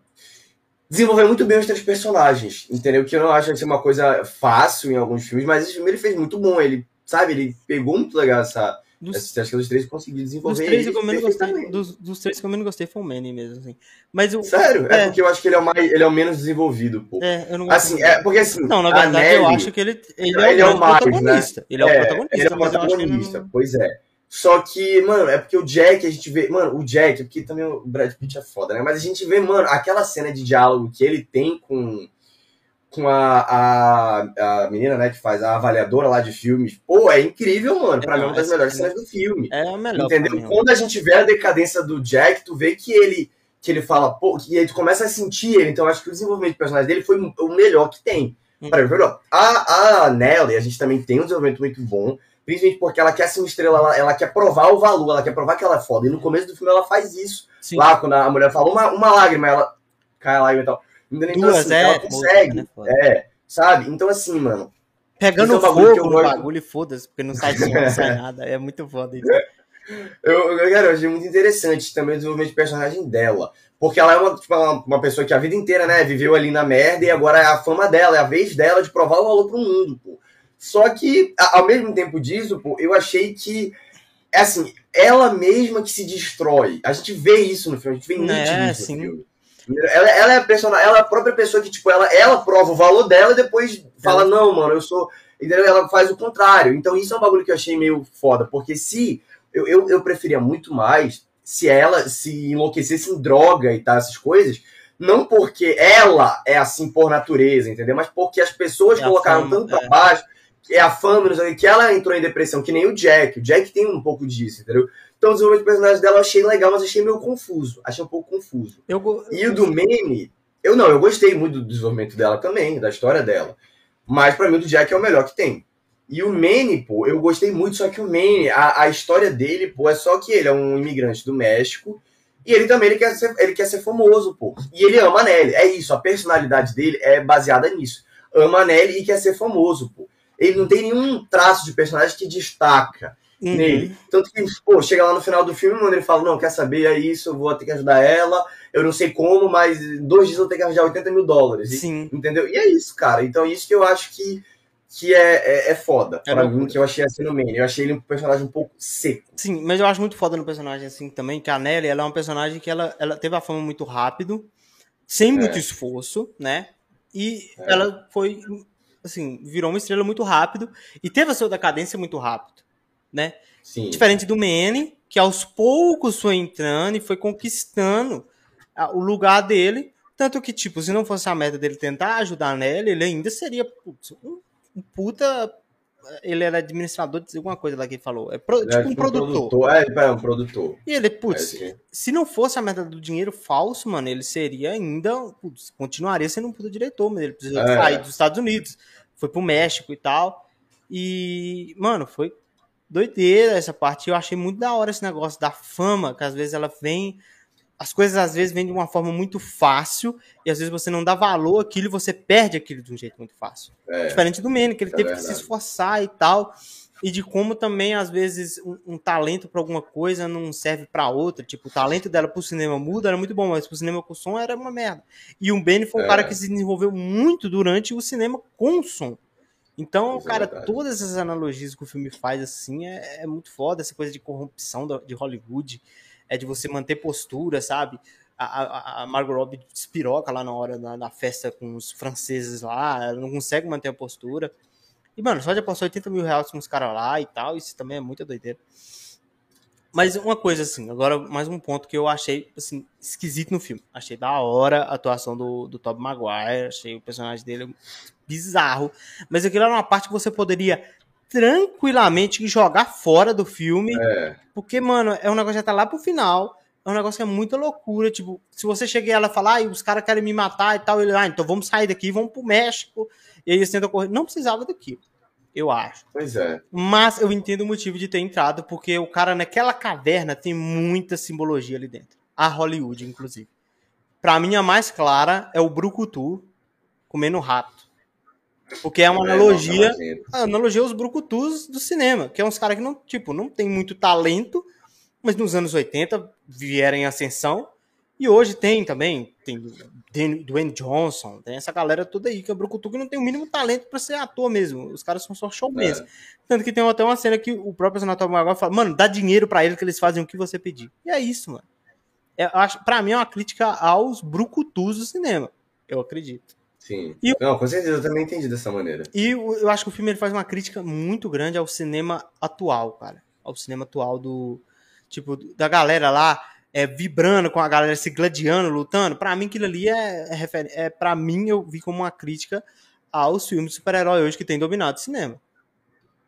B: desenvolver muito bem os três personagens. Entendeu? Que eu não acho que ser uma coisa fácil em alguns filmes, mas esse filme ele fez muito bom. Ele, sabe, ele pegou muito legal essa dos, acho que dos três eu consegui desenvolver. Dos três,
A: que eu menos gostei, dos, dos, três que eu menos gostei foi o Manny mesmo, assim. Mas o,
B: Sério? É. é. porque eu acho que ele é o, mais, ele é o menos desenvolvido, pô.
A: É, eu não
B: assim, é porque assim.
A: Não, na verdade, Nelly, eu acho que ele, ele, é, ele é, o, o mais, protagonista. Né? Ele é, o protagonista.
B: Ele é o protagonista, não... pois é. Só que, mano, é porque o Jack, a gente vê. Mano, o Jack, porque também o Brad Pitt é foda, né? Mas a gente vê, mano, aquela cena de diálogo que ele tem com com a, a, a menina, né, que faz a avaliadora lá de filmes. Pô, é incrível, mano. Pra é, mim é uma das melhores cenas do filme.
A: É a melhor.
B: Entendeu? Quando a gente vê a decadência do Jack, tu vê que ele que ele fala, pô, e aí tu começa a sentir ele. Então acho que o desenvolvimento do personagem dele foi o melhor que tem. Hum. Para melhor. A, a Nelly, a gente também tem um desenvolvimento muito bom. Principalmente porque ela quer ser uma estrela, ela, ela, quer provar o valor, ela quer provar que ela é foda. E no começo do filme ela faz isso. Sim. Lá, quando a mulher fala uma, uma lágrima, ela cai a lágrima e tal. Então,
A: Duas, assim, é, ela
B: consegue. Né, é, sabe? Então, assim, mano.
A: Pegando é um fogo no gosto... bagulho e foda-se, porque não sai som, não sai nada. É muito foda isso.
B: Eu, cara, eu achei muito interessante também o desenvolvimento de personagem dela. Porque ela é uma, tipo, uma pessoa que a vida inteira, né, viveu ali na merda e agora é a fama dela, é a vez dela de provar o valor pro mundo, pô. Só que, ao mesmo tempo disso, pô, eu achei que, é assim, ela mesma que se destrói. A gente vê isso no filme, a gente vê
A: é, nítido isso no filme.
B: Ela, ela é a personagem, ela é a própria pessoa que, tipo, ela, ela prova o valor dela e depois fala, é. não, mano, eu sou. Entendeu? Ela faz o contrário. Então isso é um bagulho que eu achei meio foda. Porque se. Eu, eu, eu preferia muito mais se ela se enlouquecesse em droga e tal, essas coisas. Não porque ela é assim por natureza, entendeu? Mas porque as pessoas é colocaram fama, tanto pra é. baixo, é a fama, que ela entrou em depressão, que nem o Jack. O Jack tem um pouco disso, entendeu? Então, o desenvolvimento de personagem dela eu achei legal, mas achei meio confuso. Achei um pouco confuso.
A: Eu,
B: e o do Manny, eu não, eu gostei muito do desenvolvimento dela também, da história dela. Mas para mim o do Jack é o melhor que tem. E o Manny, pô, eu gostei muito, só que o Manny, a, a história dele, pô, é só que ele é um imigrante do México. E ele também ele quer, ser, ele quer ser famoso, pô. E ele ama a Nelly. É isso, a personalidade dele é baseada nisso. Ama a Nelly e quer ser famoso, pô. Ele não tem nenhum traço de personagem que destaca uhum. nele. Tanto que, pô, chega lá no final do filme, quando ele fala, não, quer saber, é isso, eu vou ter que ajudar ela, eu não sei como, mas dois dias eu vou ter que arranjar 80 mil dólares.
A: Sim.
B: E, entendeu? E é isso, cara. Então isso que eu acho que, que é, é, é foda. É pra mim, que eu achei assim no meio. Eu achei ele um personagem um pouco seco.
A: Sim, mas eu acho muito foda no personagem assim também, que a Nelly, ela é uma personagem que ela, ela teve a fama muito rápido, sem muito é. esforço, né? E é. ela foi, assim, virou uma estrela muito rápido e teve a sua decadência muito rápido né?
B: Sim.
A: Diferente do Manny, que aos poucos foi entrando e foi conquistando o lugar dele. Tanto que, tipo, se não fosse a meta dele tentar ajudar nela, ele ainda seria putz, um, um, puta. Ele era administrador de alguma coisa lá que ele falou. É pro, tipo um, produtor. produtor.
B: É, é, um produtor.
A: E ele, putz, é, se não fosse a meta do dinheiro falso, mano, ele seria ainda. Putz, continuaria sendo um puta diretor, mas ele precisa é. sair dos Estados Unidos. Foi pro México e tal. E, mano, foi doideira essa parte. Eu achei muito da hora esse negócio da fama, que às vezes ela vem. As coisas às vezes vêm de uma forma muito fácil e às vezes você não dá valor àquilo e você perde aquilo de um jeito muito fácil. É, Diferente do Manny, que ele é teve verdade. que se esforçar e tal. E de como também, às vezes, um, um talento para alguma coisa não serve para outra. Tipo, o talento dela pro cinema muda era muito bom, mas pro cinema com som era uma merda. E o Benny foi um é. cara que se desenvolveu muito durante o cinema com som. Então, cara, é todas essas analogias que o filme faz, assim, é, é muito foda. Essa coisa de corrupção de Hollywood, é de você manter postura, sabe? a, a, a Margot Robbie despiroca lá na hora da, da, festa com os franceses lá, ela não consegue manter a postura. E, mano, só já passou 80 mil reais com os caras lá e tal, isso também é muita doideira. Mas uma coisa assim, agora mais um ponto que eu achei assim, esquisito no filme. Achei da hora a atuação do, do Tobey Maguire, achei o personagem dele bizarro. Mas aquilo era uma parte que você poderia tranquilamente jogar fora do filme. É. Porque, mano, é um negócio que já tá lá pro final é um negócio que é muita loucura. Tipo, se você chegar e ela falar, ah, os caras querem me matar e tal, ele, ah, então vamos sair daqui, vamos pro México. E aí eles tentam correr. Não precisava daquilo, eu acho.
B: Pois é.
A: Mas eu entendo o motivo de ter entrado, porque o cara naquela caverna tem muita simbologia ali dentro. A Hollywood, inclusive. Pra mim, a mais clara é o Brucutu comendo rato. Porque é uma é, analogia, a analogia aos brucutus do cinema, que é uns caras que não, tipo, não tem muito talento, mas nos anos 80 vieram em ascensão. E hoje tem também, tem Dwayne Johnson, tem essa galera toda aí, que é Brucutu, que não tem o mínimo talento para ser ator mesmo. Os caras são só showmans. É. Tanto que tem até uma cena que o próprio Senator Maguire fala, mano, dá dinheiro para eles que eles fazem o que você pedir. E é isso, mano. É, acho, pra mim é uma crítica aos brucutus do cinema. Eu acredito.
B: Sim. E, não, com certeza, eu também entendi dessa maneira.
A: E eu acho que o filme ele faz uma crítica muito grande ao cinema atual, cara. Ao cinema atual do, tipo, da galera lá é, vibrando com a galera se gladiando, lutando, para mim aquilo ali é, é, refer... é para mim eu vi como uma crítica aos filmes de super-herói hoje que tem dominado o cinema.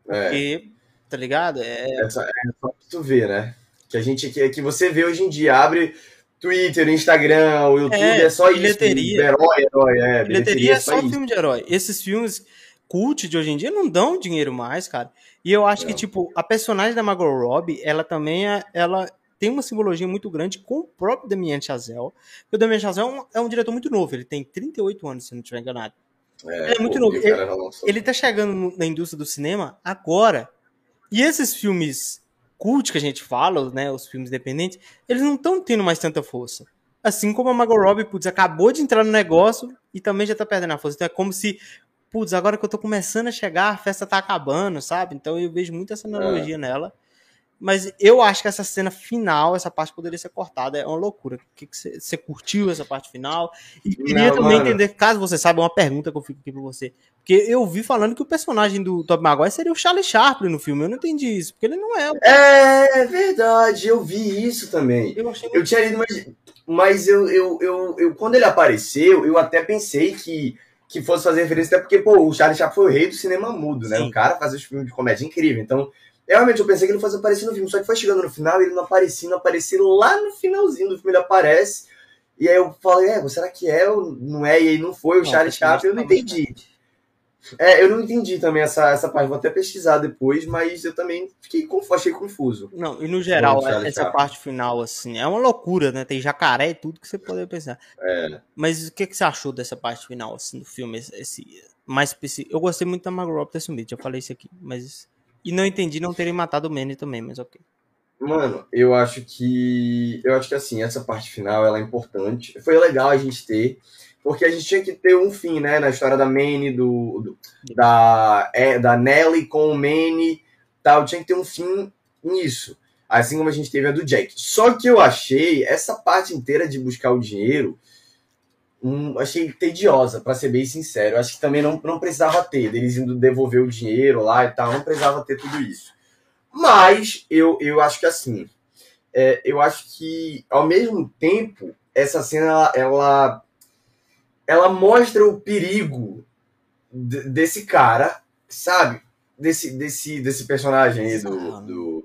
A: É. Porque, tá ligado? É,
B: é só, é só pra tu ver, né? Que a gente que, que você vê hoje em dia, abre Twitter, Instagram, o YouTube, é, é só
A: bilheteria.
B: isso. Herói, herói, é.
A: Bilheteria, bilheteria é só, só filme de herói. Esses filmes cult de hoje em dia não dão dinheiro mais, cara. E eu acho que, tipo, a personagem da Margot Robbie, ela também é, ela tem uma simbologia muito grande com o próprio Damien Chazelle. Porque o Damien Chazelle é um, é um diretor muito novo, ele tem 38 anos, se não estiver enganado. É, ele é muito novo. Ele, ele tá chegando na indústria do cinema agora. E esses filmes cult que a gente fala, né, os filmes independentes, eles não estão tendo mais tanta força. Assim como a Margot Robbie, putz, acabou de entrar no negócio e também já tá perdendo a força. Então é como se putz, agora que eu tô começando a chegar, a festa tá acabando, sabe? Então eu vejo muito essa analogia é. nela. Mas eu acho que essa cena final, essa parte poderia ser cortada. É uma loucura. que você curtiu essa parte final? E queria Não, também mano. entender, caso você saiba, uma pergunta que eu fico aqui pra você. Porque eu vi falando que o personagem do Tobey Maguire seria o Charlie Chaplin no filme. Eu não entendi isso, porque ele não é.
B: É verdade, eu vi isso também. Eu, achei eu tinha lido, mas, mas eu, eu, eu, eu, quando ele apareceu, eu até pensei que que fosse fazer referência, até porque, pô, o Charlie Chaplin foi o rei do cinema mudo, né? Sim. O cara fazia os filmes de comédia incrível. Então, realmente eu pensei que ele fosse aparecer no filme, só que foi chegando no final ele não aparecia, não aparecia lá no finalzinho do filme ele aparece. E aí eu falei, é, será que é ou não é? E aí não foi o não, Charlie Chaplin, eu não entendi. É, eu não entendi também essa, essa parte, vou até pesquisar depois, mas eu também fiquei confuso, achei confuso.
A: Não, e no geral, essa parte final, assim, é uma loucura, né? Tem jacaré e tudo que você poderia pensar.
B: É.
A: Mas o que, que você achou dessa parte final, assim, do filme? Esse, mais específico? Eu gostei muito da Margot Robbie ter sumido, já falei isso aqui, mas... E não entendi não terem matado o Manny também, mas ok.
B: Mano, eu acho que... Eu acho que, assim, essa parte final, ela é importante. Foi legal a gente ter porque a gente tinha que ter um fim, né? Na história da Manny, do, do da, é, da Nelly com o Manny, tal, tinha que ter um fim nisso. Assim como a gente teve a do Jack. Só que eu achei essa parte inteira de buscar o dinheiro, um, achei tediosa, para ser bem sincero. Acho que também não, não precisava ter, deles indo devolver o dinheiro lá e tal, não precisava ter tudo isso. Mas eu, eu acho que assim, é, eu acho que ao mesmo tempo, essa cena ela, ela ela mostra o perigo desse cara, sabe? Desse, desse, desse personagem aí do, do.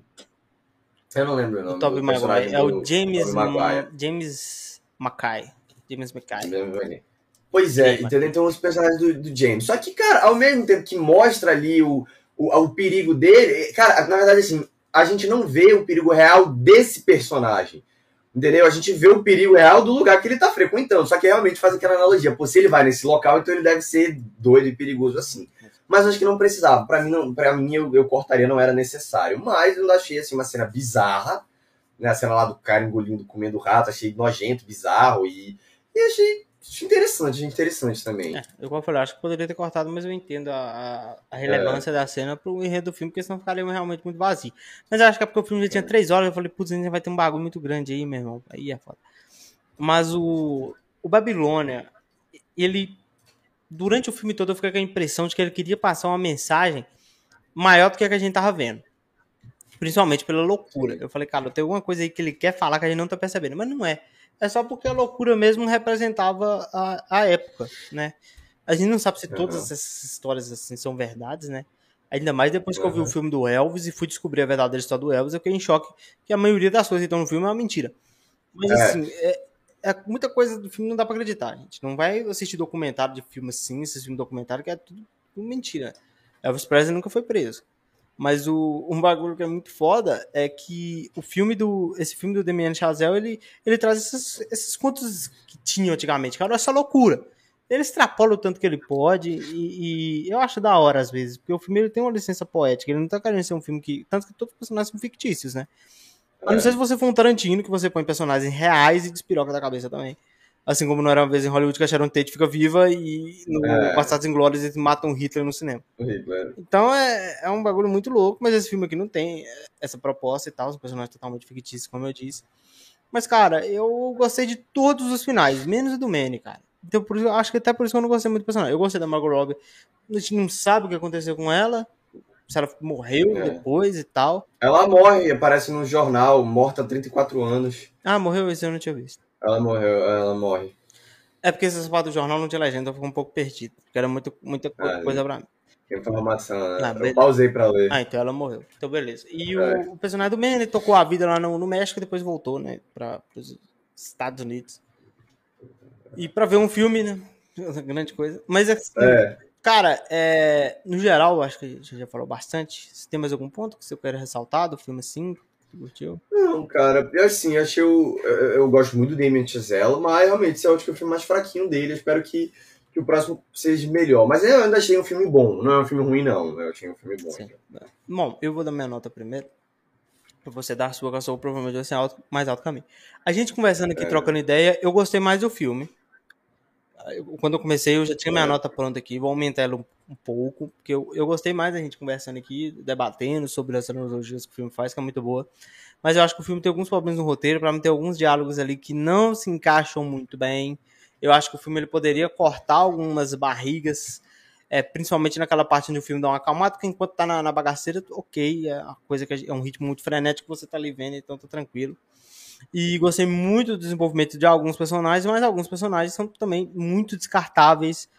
B: Eu não lembro o nome.
A: O Tobey Maguire. É o James. James Mackay. James Mackay.
B: Pois é, entendeu? Então os personagens do, do, James. Só que, cara, ao mesmo tempo que mostra ali o, o, o perigo dele, cara, na verdade, assim, a gente não vê o perigo real desse personagem. Entendeu? A gente vê o perigo real do lugar que ele está frequentando. Só que realmente faz aquela analogia. Pô, se ele vai nesse local, então ele deve ser doido e perigoso assim. Mas acho que não precisava. Para mim, não, pra mim eu, eu cortaria, não era necessário. Mas eu achei assim, uma cena bizarra. Né? A cena lá do cara engolindo, comendo rato. Achei nojento, bizarro. E, e achei interessante, interessante também.
A: É, eu como eu falei, acho que poderia ter cortado, mas eu entendo a, a relevância é. da cena pro enredo do filme, porque senão ficaria realmente muito vazio. Mas acho que é porque o filme já tinha três horas, eu falei, putz, ainda vai ter um bagulho muito grande aí, meu irmão. Aí é foda. Mas o, o Babilônia, ele. Durante o filme todo eu fiquei com a impressão de que ele queria passar uma mensagem maior do que a que a gente tava vendo. Principalmente pela loucura. Eu falei, cara, tem alguma coisa aí que ele quer falar que a gente não tá percebendo. Mas não é. É só porque a loucura mesmo representava a, a época, né? A gente não sabe se todas uhum. essas histórias assim são verdades, né? Ainda mais depois que uhum. eu vi o filme do Elvis e fui descobrir a verdadeira história do Elvis, eu fiquei em choque que a maioria das coisas que estão no filme é uma mentira. Mas é. assim, é, é, muita coisa do filme não dá pra acreditar, gente. Não vai assistir documentário de filme assim, esse filme documentário que é tudo, tudo mentira. Elvis Presley nunca foi preso. Mas o, um bagulho que é muito foda é que o filme do. Esse filme do Damien Chazelle, ele, ele traz esses, esses contos que tinham antigamente, cara, essa loucura. Ele extrapola o tanto que ele pode e, e, eu acho da hora às vezes, porque o filme ele tem uma licença poética, ele não tá querendo ser um filme que. Tanto que todos os personagens são fictícios, né? Eu não sei se você for um Tarantino que você põe personagens reais e despiroca da cabeça também. Assim como não era uma vez em Hollywood que a Sharon Tate fica viva e no é. Passados Inglórios eles matam Hitler no cinema. Hitler. Então é, é um bagulho muito louco, mas esse filme aqui não tem essa proposta e tal, os personagens totalmente fictícios, como eu disse. Mas, cara, eu gostei de todos os finais, menos o do Manny, cara. Então, por isso, acho que até por isso que eu não gostei muito do personagem. Eu gostei da Margot Robbie. A gente não sabe o que aconteceu com ela. Se ela morreu é. depois e tal.
B: Ela morre, aparece no jornal, morta há 34 anos.
A: Ah, morreu? Esse eu não tinha visto.
B: Ela morreu, ela morre.
A: É porque essa parte do jornal não tinha legenda, eu fico um pouco perdido. Porque era muito, muita ah, coisa pra mim.
B: Informação, né? Ah, eu pausei pra ler.
A: Ah, então ela morreu. Então, beleza. E é. o, o, personagem do Man, ele tocou a vida lá no, no México e depois voltou, né? Pra, pros Estados Unidos. E pra ver um filme, né? <laughs> Grande coisa. Mas, assim, é. cara, é, no geral, acho que a gente já falou bastante. Se tem mais algum ponto que você queira ressaltar do filme assim? Curtiu?
B: Não, cara, eu assim, achei o, eu, eu gosto muito do Damien Chazelle, mas realmente esse é o filme mais fraquinho dele. Eu espero que, que o próximo seja melhor. Mas eu ainda achei um filme bom, não é um filme ruim, não. Eu achei um filme bom. Sim.
A: Bom, eu vou dar minha nota primeiro. Pra você dar a sua, que a sua provavelmente vai ser alto, mais alto que a minha. A gente conversando aqui, é. trocando ideia, eu gostei mais do filme. Quando eu comecei, eu já tinha minha é. nota pronta aqui, vou aumentar ela um, um pouco, porque eu, eu gostei mais da gente conversando aqui, debatendo sobre as analogias que o filme faz, que é muito boa. Mas eu acho que o filme tem alguns problemas no roteiro, para mim tem alguns diálogos ali que não se encaixam muito bem. Eu acho que o filme ele poderia cortar algumas barrigas, é, principalmente naquela parte onde o filme dá uma acalmada, porque enquanto tá na, na bagaceira, ok, é coisa que é um ritmo muito frenético que você tá ali vendo, então tá tranquilo. E gostei muito do desenvolvimento de alguns personagens, mas alguns personagens são também muito descartáveis.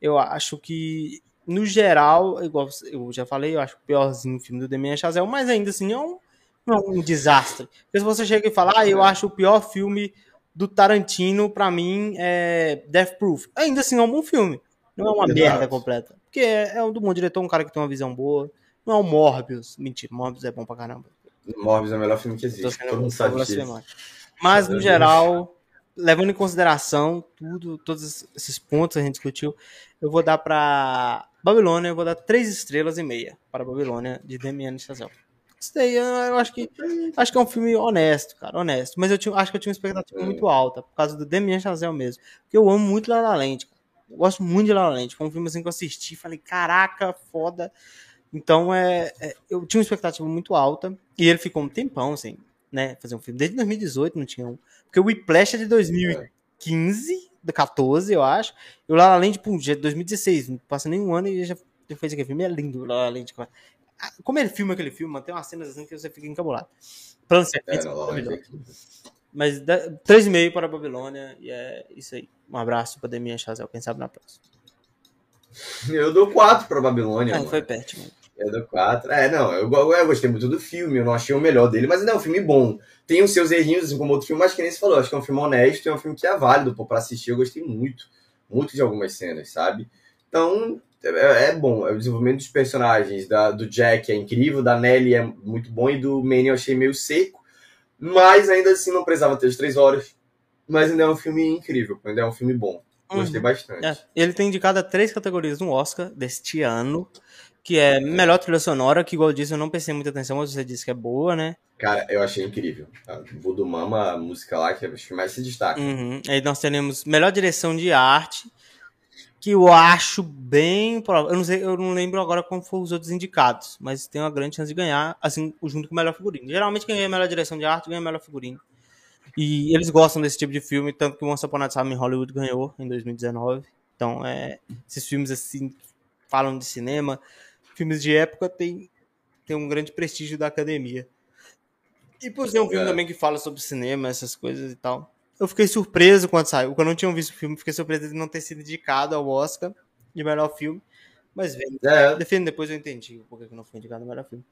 A: Eu acho que, no geral, igual eu já falei, eu acho o piorzinho o filme do Damien Chazelle, mas ainda assim é um, é um desastre. Porque se você chega e fala, ah, eu acho o pior filme do Tarantino, para mim, é Death Proof. Ainda assim é um bom filme. Não é uma Exato. merda completa. Porque é, é um do bom diretor, um cara que tem uma visão boa. Não é o Morbius. Mentira, Morbius é bom pra caramba.
B: Morbius é o melhor filme que existe. Todo mundo sabe disso.
A: Mas, no geral, levando em consideração tudo, todos esses pontos que a gente discutiu, eu vou dar para Babilônia, eu vou dar três estrelas e meia para Babilônia, de Damien Chazelle. Gostei, eu acho que acho que é um filme honesto, cara, honesto. Mas eu tinha, acho que eu tinha uma expectativa muito alta, por causa do Damien Chazelle mesmo. Porque eu amo muito La La Land, cara. Eu gosto muito de La La Land. Foi um filme assim que eu assisti falei, caraca, foda. Então, é, é, eu tinha uma expectativa muito alta. E ele ficou um tempão, assim, né? Fazer um filme. Desde 2018 não tinha um. Porque o Whiplash é de 2015, de 14, eu acho. E o La La Land, tipo, já é de 2016. Não passa nem um ano e já, já fez aquele filme. É lindo o La La Land. Ah, como ele filma aquele filme, tem umas cenas assim que você fica encabulado. Plano certeza, é, Mas 3,5 para a Babilônia. E é isso aí. Um abraço para Demian Chazelle. Quem sabe na próxima.
B: Eu dou 4 para Babilônia.
A: Ah, foi perto, mano.
B: Eu dou 4. É, não, eu, eu gostei muito do filme, eu não achei o melhor dele, mas ainda é um filme bom. Tem os seus errinhos, assim como outro filme, mas que nem se falou, acho que é um filme honesto, é um filme que é válido pô, pra assistir, eu gostei muito, muito de algumas cenas, sabe? Então, é, é bom, é o desenvolvimento dos personagens, da, do Jack é incrível, da Nelly é muito bom, e do Manny eu achei meio seco, mas ainda assim não precisava ter as três horas, mas ainda é um filme incrível, ainda é um filme bom. Gostei uhum. bastante. É.
A: Ele tem indicado a três categorias no Oscar deste ano que é melhor trilha sonora, que igual eu disse, eu não pensei muita atenção, mas você disse que é boa, né?
B: Cara, eu achei incrível. Voodoo Mama, a música lá, que é que mais se destaca.
A: Uhum. Aí nós teremos melhor direção de arte, que eu acho bem provável. Eu não sei, eu não lembro agora como foram os outros indicados, mas tem uma grande chance de ganhar, assim, junto com o melhor figurino. Geralmente quem ganha melhor direção de arte ganha melhor figurino. E eles gostam desse tipo de filme, tanto que o Once Upon a Time em Hollywood ganhou em 2019. Então, é, esses filmes assim falam de cinema, filmes de época tem, tem um grande prestígio da academia. E por ser um filme é. também que fala sobre cinema, essas coisas e tal. Eu fiquei surpreso quando saiu. Quando eu não tinha visto o filme, fiquei surpreso de não ter sido indicado ao Oscar de melhor filme. Mas vem. É. Defendo depois eu entendi por que não foi indicado ao melhor filme.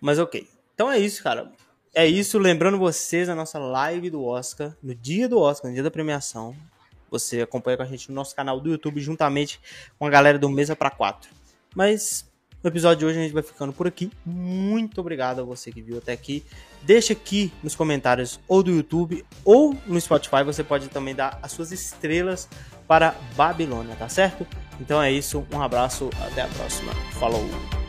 A: Mas ok. Então é isso, cara. É isso. Lembrando vocês a nossa live do Oscar, no dia do Oscar, no dia da premiação. Você acompanha com a gente no nosso canal do YouTube, juntamente com a galera do Mesa para Quatro. Mas no episódio de hoje a gente vai ficando por aqui. Muito obrigado a você que viu até aqui. Deixa aqui nos comentários ou do YouTube ou no Spotify. Você pode também dar as suas estrelas para Babilônia, tá certo? Então é isso. Um abraço. Até a próxima. Falou!